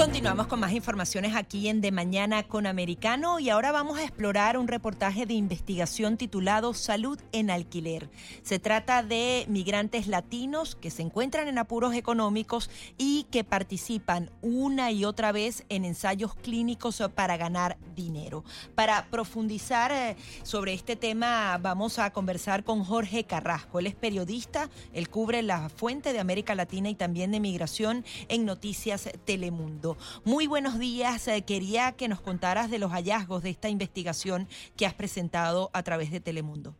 Continuamos con más informaciones aquí en De Mañana con Americano y ahora vamos a explorar un reportaje de investigación titulado Salud en alquiler. Se trata de migrantes latinos que se encuentran en apuros económicos y que participan una y otra vez en ensayos clínicos para ganar dinero. Para profundizar eh, sobre este tema vamos a conversar con Jorge Carrasco. Él es periodista, él cubre la fuente de América Latina y también de migración en Noticias Telemundo. Muy buenos días. Eh, quería que nos contaras de los hallazgos de esta investigación que has presentado a través de Telemundo.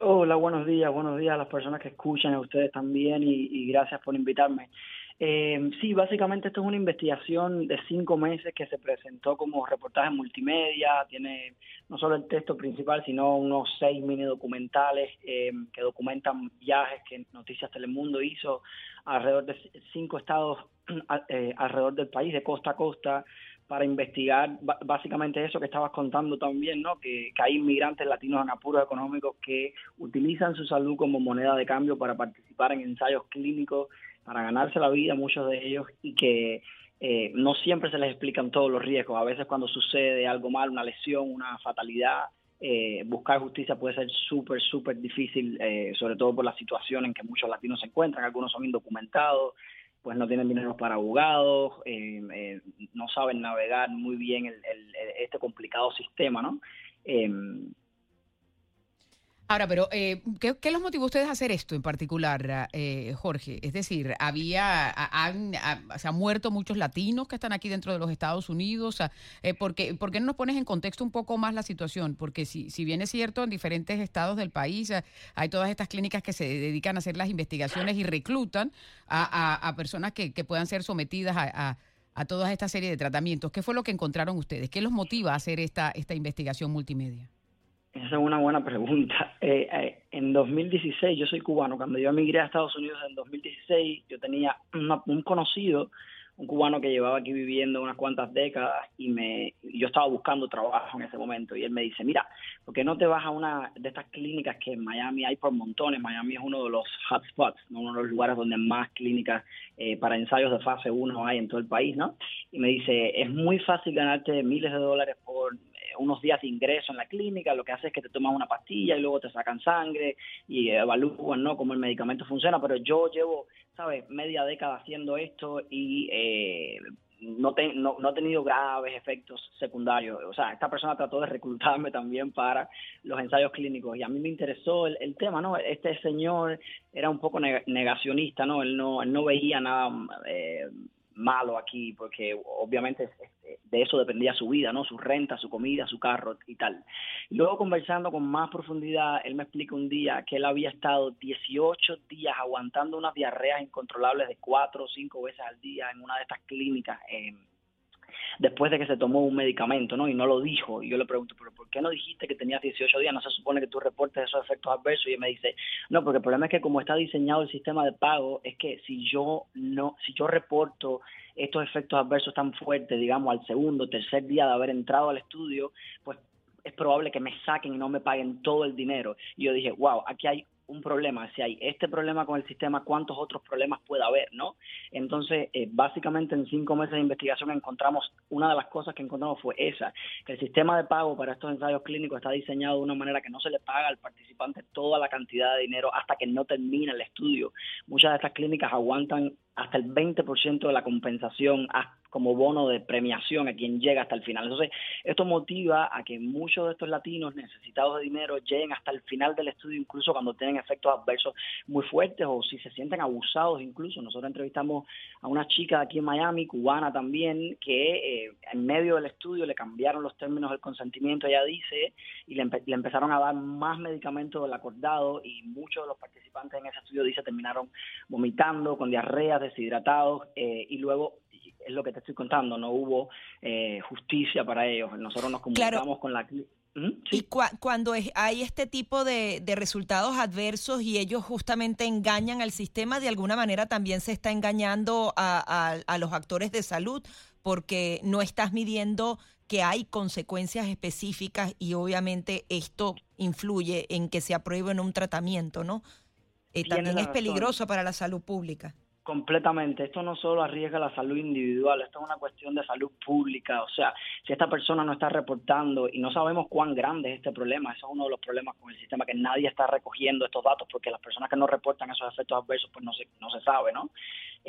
Hola, buenos días. Buenos días a las personas que escuchan, a ustedes también y, gracias por invitarme. Eh, sí, básicamente esto es una investigación de cinco meses que se presentó como reportaje multimedia, tiene no solo el texto principal, sino unos seis mini documentales eh, que documentan viajes que Noticias Telemundo hizo alrededor de cinco estados eh, alrededor del país, de costa a costa, para investigar básicamente eso que estabas contando también, ¿no? Que, hay inmigrantes latinos en apuros económicos que utilizan su salud como moneda de cambio para participar en ensayos clínicos, para ganarse la vida, muchos de ellos, y que eh, no siempre se les explican todos los riesgos. A veces cuando sucede algo mal, una lesión, una fatalidad, eh, buscar justicia puede ser súper, súper difícil, sobre todo por la situación en que muchos latinos se encuentran. Algunos son indocumentados, pues no tienen dinero para abogados, eh, eh, no saben navegar muy bien el, este complicado sistema, ¿no? Eh, Ahora, pero eh, ¿qué, los motivó a ustedes a hacer esto en particular, eh, Jorge? Es decir, había, han, se han muerto muchos latinos que están aquí dentro de los Estados Unidos. Eh, ¿por, qué, no nos pones en contexto un poco más la situación? Porque si, si bien es cierto, en diferentes estados del país eh, hay todas estas clínicas que se dedican a hacer las investigaciones y reclutan a, personas que, puedan ser sometidas a, a, toda esta serie de tratamientos. ¿Qué fue lo que encontraron ustedes? ¿Qué los motiva a hacer esta, esta investigación multimedia? Esa es una buena pregunta. Eh, eh, en 2016, yo soy cubano, cuando yo emigré a Estados Unidos en 2016, yo tenía un conocido, un cubano que llevaba aquí viviendo unas cuantas décadas y me yo estaba buscando trabajo en ese momento y él me dice, mira, ¿por qué no te vas a una de estas clínicas que en Miami hay por montones? Miami es uno de los hotspots, uno de los lugares donde más clínicas eh, para ensayos de fase 1 hay en todo el país, ¿no? Y me dice, es muy fácil ganarte miles de dólares por unos días de ingreso en la clínica, lo que hace es que te toman una pastilla y luego te sacan sangre y evalúan ¿no? cómo el medicamento funciona, pero yo llevo, ¿sabes?, media década haciendo esto y eh, no, no, no, he tenido graves efectos secundarios. O sea, esta persona trató de reclutarme también para los ensayos clínicos y a mí me interesó el, el tema, ¿no? Este señor era un poco negacionista, ¿no? Él no, él no veía nada eh, malo aquí, porque obviamente de eso dependía su vida, ¿no? Su renta, su comida, su carro y tal. Luego conversando con más profundidad, él me explica un día que él había estado 18 días aguantando unas diarreas incontrolables de cuatro o cinco veces al día en una de estas clínicas después de que se tomó un medicamento, ¿no? Y no lo dijo. Y yo le pregunto, ¿pero por qué no dijiste que tenías 18 días? No se supone que tú reportes esos efectos adversos. Y él me dice, no, porque el problema es que como está diseñado el sistema de pago, es que si yo no, si yo reporto estos efectos adversos tan fuertes, digamos, al segundo, tercer día de haber entrado al estudio, pues es probable que me saquen y no me paguen todo el dinero. Y yo dije, wow, aquí hay un problema, si hay este problema con el sistema, ¿cuántos otros problemas puede haber? ¿no? Entonces, eh, básicamente en cinco meses de investigación encontramos, una de las cosas que encontramos fue esa, que el sistema de pago para estos ensayos clínicos está diseñado de una manera que no se le paga al participante toda la cantidad de dinero hasta que no termine el estudio. Muchas de estas clínicas aguantan hasta el 20% de la compensación como bono de premiación a quien llega hasta el final. Entonces, esto motiva a que muchos de estos latinos necesitados de dinero lleguen hasta el final del estudio, incluso cuando tienen efectos adversos muy fuertes o si se sienten abusados incluso. Nosotros entrevistamos a una chica aquí en Miami, cubana también, que eh, en medio del estudio le cambiaron los términos del consentimiento, ella dice, y le, le empezaron a dar más medicamentos del acordado y muchos de los participantes en ese estudio, dice, terminaron vomitando, con diarreas, deshidratados eh, y luego es lo que te estoy contando, no hubo eh, justicia para ellos. Nosotros nos comunicamos con la Y cuando hay este tipo de, resultados adversos y ellos justamente engañan al sistema, de alguna manera también se está engañando a, a los actores de salud porque no estás midiendo que hay consecuencias específicas y obviamente esto influye en que se apruebe un tratamiento, ¿no? Eh, también es peligroso para la salud pública. Completamente. Esto no solo arriesga la salud individual, esto es una cuestión de salud pública. O sea, si esta persona no está reportando y no sabemos cuán grande es este problema, eso es uno de los problemas con el sistema, que nadie está recogiendo estos datos porque las personas que no reportan esos efectos adversos, pues no se, no se sabe, ¿no?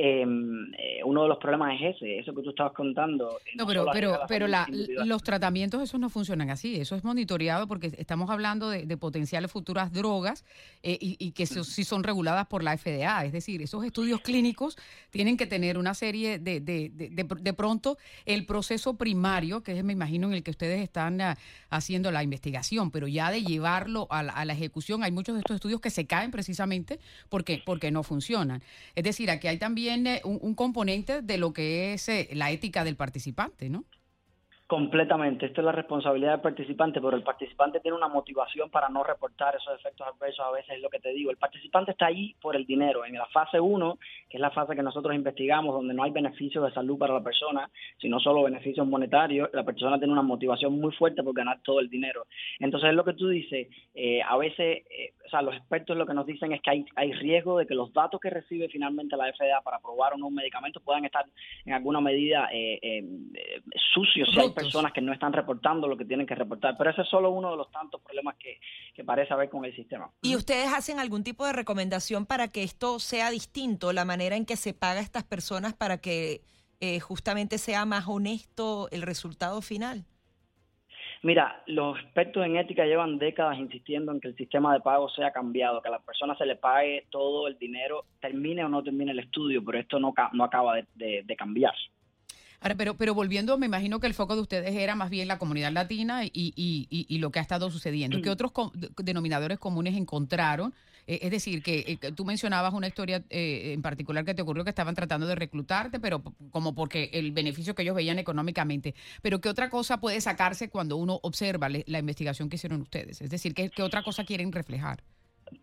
Em, eh, uno de los problemas es ese, eso que tú estabas contando. No, pero, pero, pero los tratamientos, esos no funcionan así, eso es monitoreado porque estamos hablando de, potenciales futuras drogas eh, y, que sí son reguladas por la FDA, es decir, esos estudios clínicos tienen que tener una serie de, de, de, de, pronto, el proceso primario, que es, me imagino, en el que ustedes están ah, haciendo la investigación, pero ya de llevarlo a la, ejecución, hay muchos de estos estudios que se caen precisamente porque, porque no funcionan. Es decir, aquí hay también eh, un, un componente de lo que es eh, la ética del participante, ¿no? Completamente, esto es la responsabilidad del participante, pero el participante tiene una motivación para no reportar esos efectos adversos, a veces es lo que te digo. El participante está ahí por el dinero. En la fase 1, que es la fase que nosotros investigamos, donde no hay beneficios de salud para la persona, sino solo beneficios monetarios, la persona tiene una motivación muy fuerte por ganar todo el dinero. Entonces es lo que tú dices, eh, a veces, eh, o sea, los expertos lo que nos dicen es que hay, hay riesgo de que los datos que recibe finalmente la FDA para probar o no un medicamento puedan estar en alguna medida eh, sucios personas que no están reportando lo que tienen que reportar. Pero ese es solo uno de los tantos problemas que, parece haber con el sistema. ¿Y ustedes hacen algún tipo de recomendación para que esto sea distinto, la manera en que se paga a estas personas para que eh, justamente sea más honesto el resultado final? Mira, los expertos en ética llevan décadas insistiendo en que el sistema de pago sea cambiado, que a la persona se le pague todo el dinero, termine o no termine el estudio, pero esto no, no acaba de, de cambiar. Ahora, pero, pero volviendo, me imagino que el foco de ustedes era más bien la comunidad latina y, y, y, lo que ha estado sucediendo. ¿Qué otros denominadores comunes encontraron? Eh, es decir, eh, que, tú mencionabas una historia eh, en particular que te ocurrió que estaban tratando de reclutarte, pero como porque el beneficio que ellos veían económicamente. Pero ¿qué otra cosa puede sacarse cuando uno observa la investigación que hicieron ustedes? Es decir, ¿qué, qué otra cosa quieren reflejar?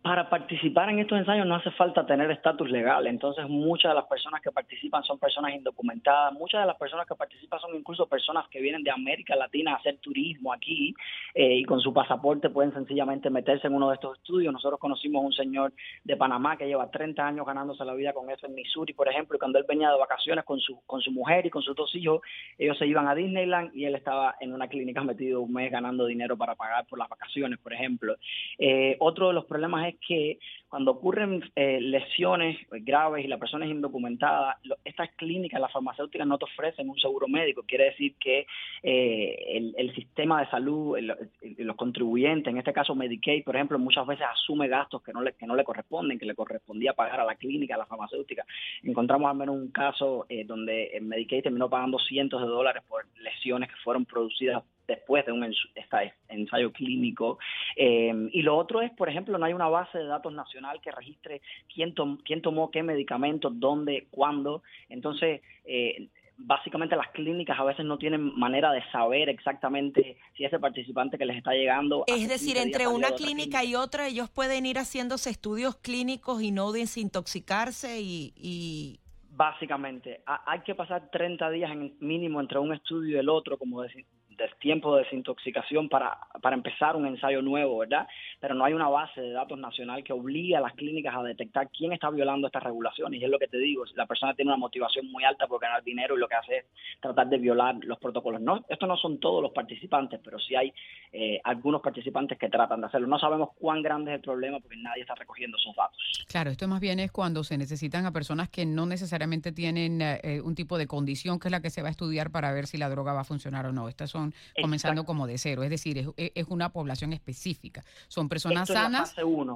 Para participar en estos ensayos no hace falta tener estatus legal, entonces muchas de las personas que participan son personas indocumentadas, muchas de las personas que participan son incluso personas que vienen de América Latina a hacer turismo aquí eh, y con su pasaporte pueden sencillamente meterse en uno de estos estudios. Nosotros conocimos un señor de Panamá que lleva 30 años ganándose la vida con eso en Missouri, por ejemplo, y cuando él venía de vacaciones con su, con su mujer y con sus dos hijos, ellos se iban a Disneyland y él estaba en una clínica metido un mes ganando dinero para pagar por las vacaciones, por ejemplo. Eh, otro de los problemas es que cuando ocurren eh, lesiones graves y la persona es indocumentada, estas clínicas, las farmacéuticas no te ofrecen un seguro médico. Quiere decir que eh, el, sistema de salud, los contribuyentes, en este caso Medicaid, por ejemplo, muchas veces asume gastos que no le, que no le corresponden, que le correspondía pagar a la clínica, a la farmacéutica. Encontramos al menos un caso eh, donde Medicaid terminó pagando cientos de dólares por lesiones que fueron producidas después de un ensayo clínico. Eh, y lo otro es, por ejemplo, no hay una base de datos nacional que registre quién, quién tomó qué medicamentos, dónde, cuándo. Entonces, eh, básicamente las clínicas a veces no tienen manera de saber exactamente si ese participante que les está llegando. Es decir, entre una clínica, y otra, ellos pueden ir haciéndose estudios clínicos y no desintoxicarse y, y... Básicamente, hay que pasar 30 días en mínimo entre un estudio y el otro, como decir, de tiempo de desintoxicación para, para empezar un ensayo nuevo, ¿verdad? Pero no hay una base de datos nacional que obligue a las clínicas a detectar quién está violando estas regulaciones. Y es lo que te digo, la persona tiene una motivación muy alta por ganar dinero y lo que hace es tratar de violar los protocolos. No, estos no son todos los participantes, pero sí hay eh, algunos participantes que tratan de hacerlo. No sabemos cuán grande es el problema porque nadie está recogiendo esos datos. Claro, esto más bien es cuando se necesitan a personas que no necesariamente tienen eh, un tipo de condición que es la que se va a estudiar para ver si la droga va a funcionar o no. Estas son comenzando como de cero, es decir, es, una población específica. Son personas sanas.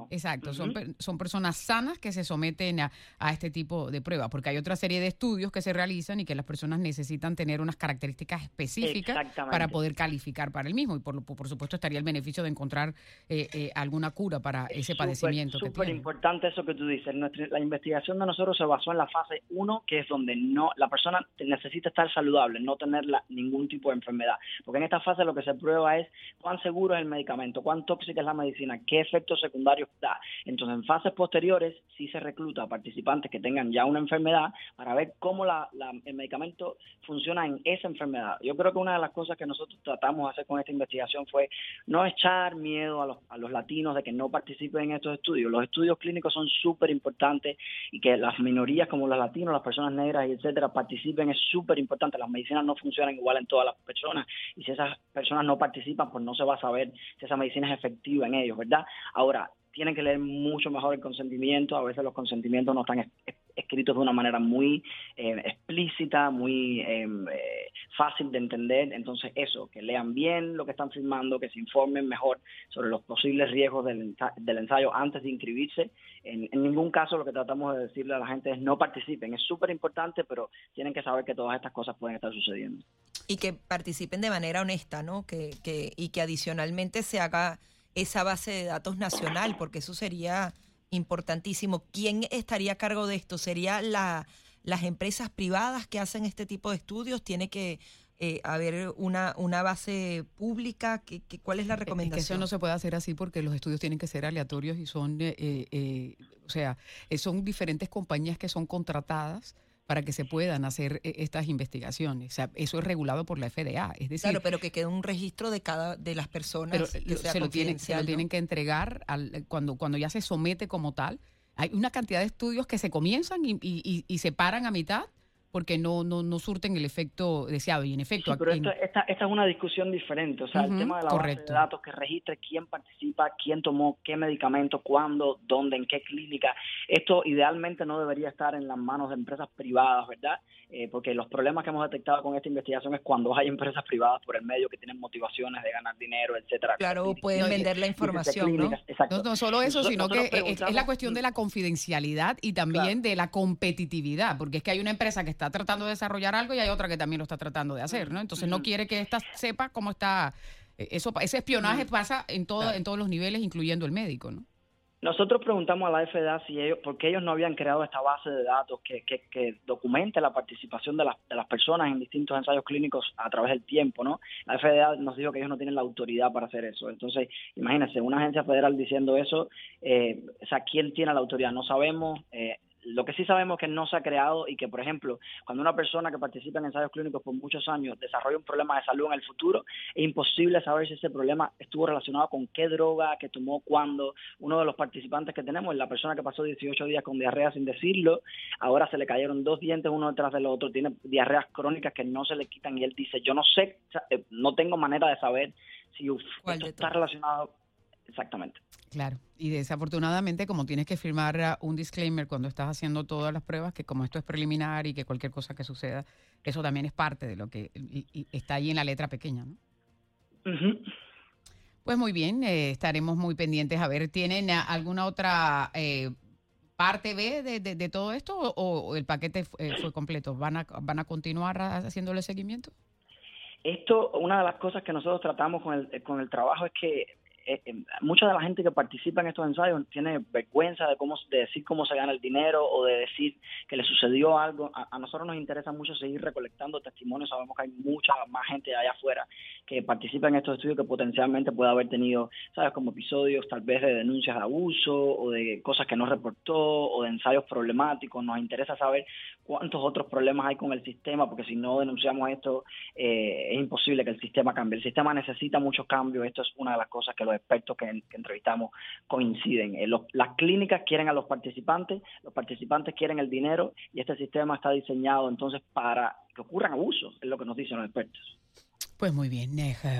Exacto, son, son personas sanas que se someten a, este tipo de pruebas, porque hay otra serie de estudios que se realizan y que las personas necesitan tener unas características específicas para poder calificar para el mismo. Y por, por supuesto estaría el beneficio de encontrar eh, eh, alguna cura para ese padecimiento. Es súper importante eso que tú dices. la investigación de nosotros se basó en la fase 1, que es donde no la persona necesita estar saludable, no tener ningún tipo de enfermedad porque en esta fase lo que se prueba es cuán seguro es el medicamento, cuán tóxica es la medicina, qué efectos secundarios da. Entonces, en fases posteriores sí se recluta a participantes que tengan ya una enfermedad para ver cómo la, el medicamento funciona en esa enfermedad. Yo creo que una de las cosas que nosotros tratamos de hacer con esta investigación fue no echar miedo a los, a los latinos de que no participen en estos estudios. Los estudios clínicos son súper importantes y que las minorías como los latinos, las personas negras etcétera participen es súper importante. Las medicinas no funcionan igual en todas las personas y si esas personas no participan, pues no se va a saber si esa medicina es efectiva en ellos, ¿verdad? Ahora, tienen que leer mucho mejor el consentimiento. A veces los consentimientos no están escritos de una manera muy eh, explícita, muy em, eh, fácil de entender. Entonces, eso, que lean bien lo que están firmando, que se informen mejor sobre los posibles riesgos del, ensayo antes de inscribirse. En, ningún caso lo que tratamos de decirle a la gente es no participen. Es súper importante, pero tienen que saber que todas estas cosas pueden estar sucediendo. Y que participen de manera honesta, ¿no? Que, y que adicionalmente se haga esa base de datos nacional, porque eso sería importantísimo. ¿Quién estaría a cargo de esto? ¿Sería la, las empresas privadas que hacen este tipo de estudios? ¿Tiene que eh, haber una, una base pública? ¿Qué, cuál es la recomendación? eso no se puede hacer así porque los estudios tienen que ser aleatorios y son, eh, eh, o sea, son diferentes compañías que son contratadas para que se puedan hacer eh, estas investigaciones. O sea, eso es regulado por la FDA. Es decir, claro, pero que quede un registro de cada de las personas. Pero se, lo tienen, se lo tienen que entregar al, cuando, cuando ya se somete como tal. Hay una cantidad de estudios que se comienzan y, y, y se paran a mitad porque no, no, no surten el efecto deseado. Y en efecto... pero esta, esta, es una discusión diferente. O sea, el tema de la base de datos que registre quién participa, quién tomó qué medicamento, cuándo, dónde, en qué clínica. Esto idealmente no debería estar en las manos de empresas privadas, ¿verdad? Eh, porque los problemas que hemos detectado con esta investigación es cuando hay empresas privadas por el medio que tienen motivaciones de ganar dinero, etcétera. Claro, pueden vender la información, ¿no? ¿no? solo eso, sino que es, la cuestión de la confidencialidad y también de la competitividad, porque es que hay una empresa que está tratando de desarrollar algo y hay otra que también lo está tratando de hacer, ¿no? Entonces no quiere que esta sepa cómo está eh, eso ese espionaje pasa en todo en todos los niveles incluyendo el médico, ¿no? Nosotros preguntamos a la FDA si ellos, por qué ellos no habían creado esta base de datos que, que, que documente la participación de las, de las personas en distintos ensayos clínicos a través del tiempo, ¿no? La FDA nos dijo que ellos no tienen la autoridad para hacer eso. Entonces, imagínense, una agencia federal diciendo eso, eh, o sea, ¿quién tiene la autoridad? No sabemos. Eh, lo que sí sabemos es que no se ha creado y que, por ejemplo, cuando una persona que participa en ensayos clínicos por muchos años desarrolla un problema de salud en el futuro, es imposible saber si ese problema estuvo relacionado con qué droga, que tomó, cuándo. Uno de los participantes que tenemos es la persona que pasó 18 días con diarrea sin decirlo, ahora se le cayeron dos dientes uno detrás del otro, tiene diarreas crónicas que no se le quitan y él dice, yo no sé, eh, no tengo manera de saber si esto está relacionado exactamente. Claro, y desafortunadamente como tienes que firmar uh, un disclaimer cuando estás haciendo todas las pruebas, que como esto es preliminar y que cualquier cosa que suceda, eso también es parte de lo que está ahí en la letra pequeña, ¿no? Pues muy bien, eh, estaremos muy pendientes. A ver, ¿tienen uh, alguna otra eh, parte B de, todo esto o, el paquete eh, fue completo? ¿Van a, ¿Van a continuar haciéndole seguimiento? Esto, una de las cosas que nosotros tratamos con el, con el trabajo es que eh, eh, mucha de la gente que participa en estos ensayos tiene vergüenza de cómo de decir cómo se gana el dinero o de decir que le sucedió algo. A, nosotros nos interesa mucho seguir recolectando testimonios. Sabemos que hay mucha más gente allá afuera que participa en estos estudios que potencialmente puede haber tenido, sabes, como episodios tal vez de denuncias de abuso o de cosas que no reportó o de ensayos problemáticos. Nos interesa saber cuántos otros problemas hay con el sistema, porque si no denunciamos esto eh, es imposible que el sistema cambie. El sistema necesita muchos cambios. Esto es una de las cosas que los expertos que, entrevistamos coinciden. Eh, las clínicas quieren a los participantes, los participantes quieren el dinero y este sistema está diseñado entonces para que ocurran abusos, es lo que nos dicen los expertos. Pues muy bien,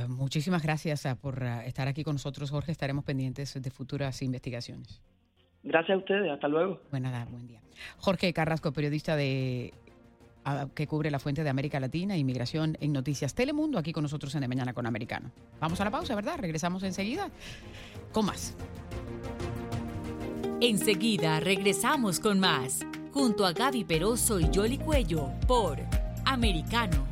muchísimas gracias ah, por ah, estar aquí con nosotros, Jorge. Estaremos pendientes de futuras investigaciones. Gracias a ustedes, hasta luego. Buena, buen día. Jorge Carrasco, periodista de que cubre la fuente de América Latina, inmigración en Noticias Telemundo, aquí con nosotros en De Mañana con Americano. Vamos a la pausa, ¿verdad? Regresamos enseguida con más. Enseguida regresamos con más, junto a Gaby Peroso y Jolly Cuello, por Americano.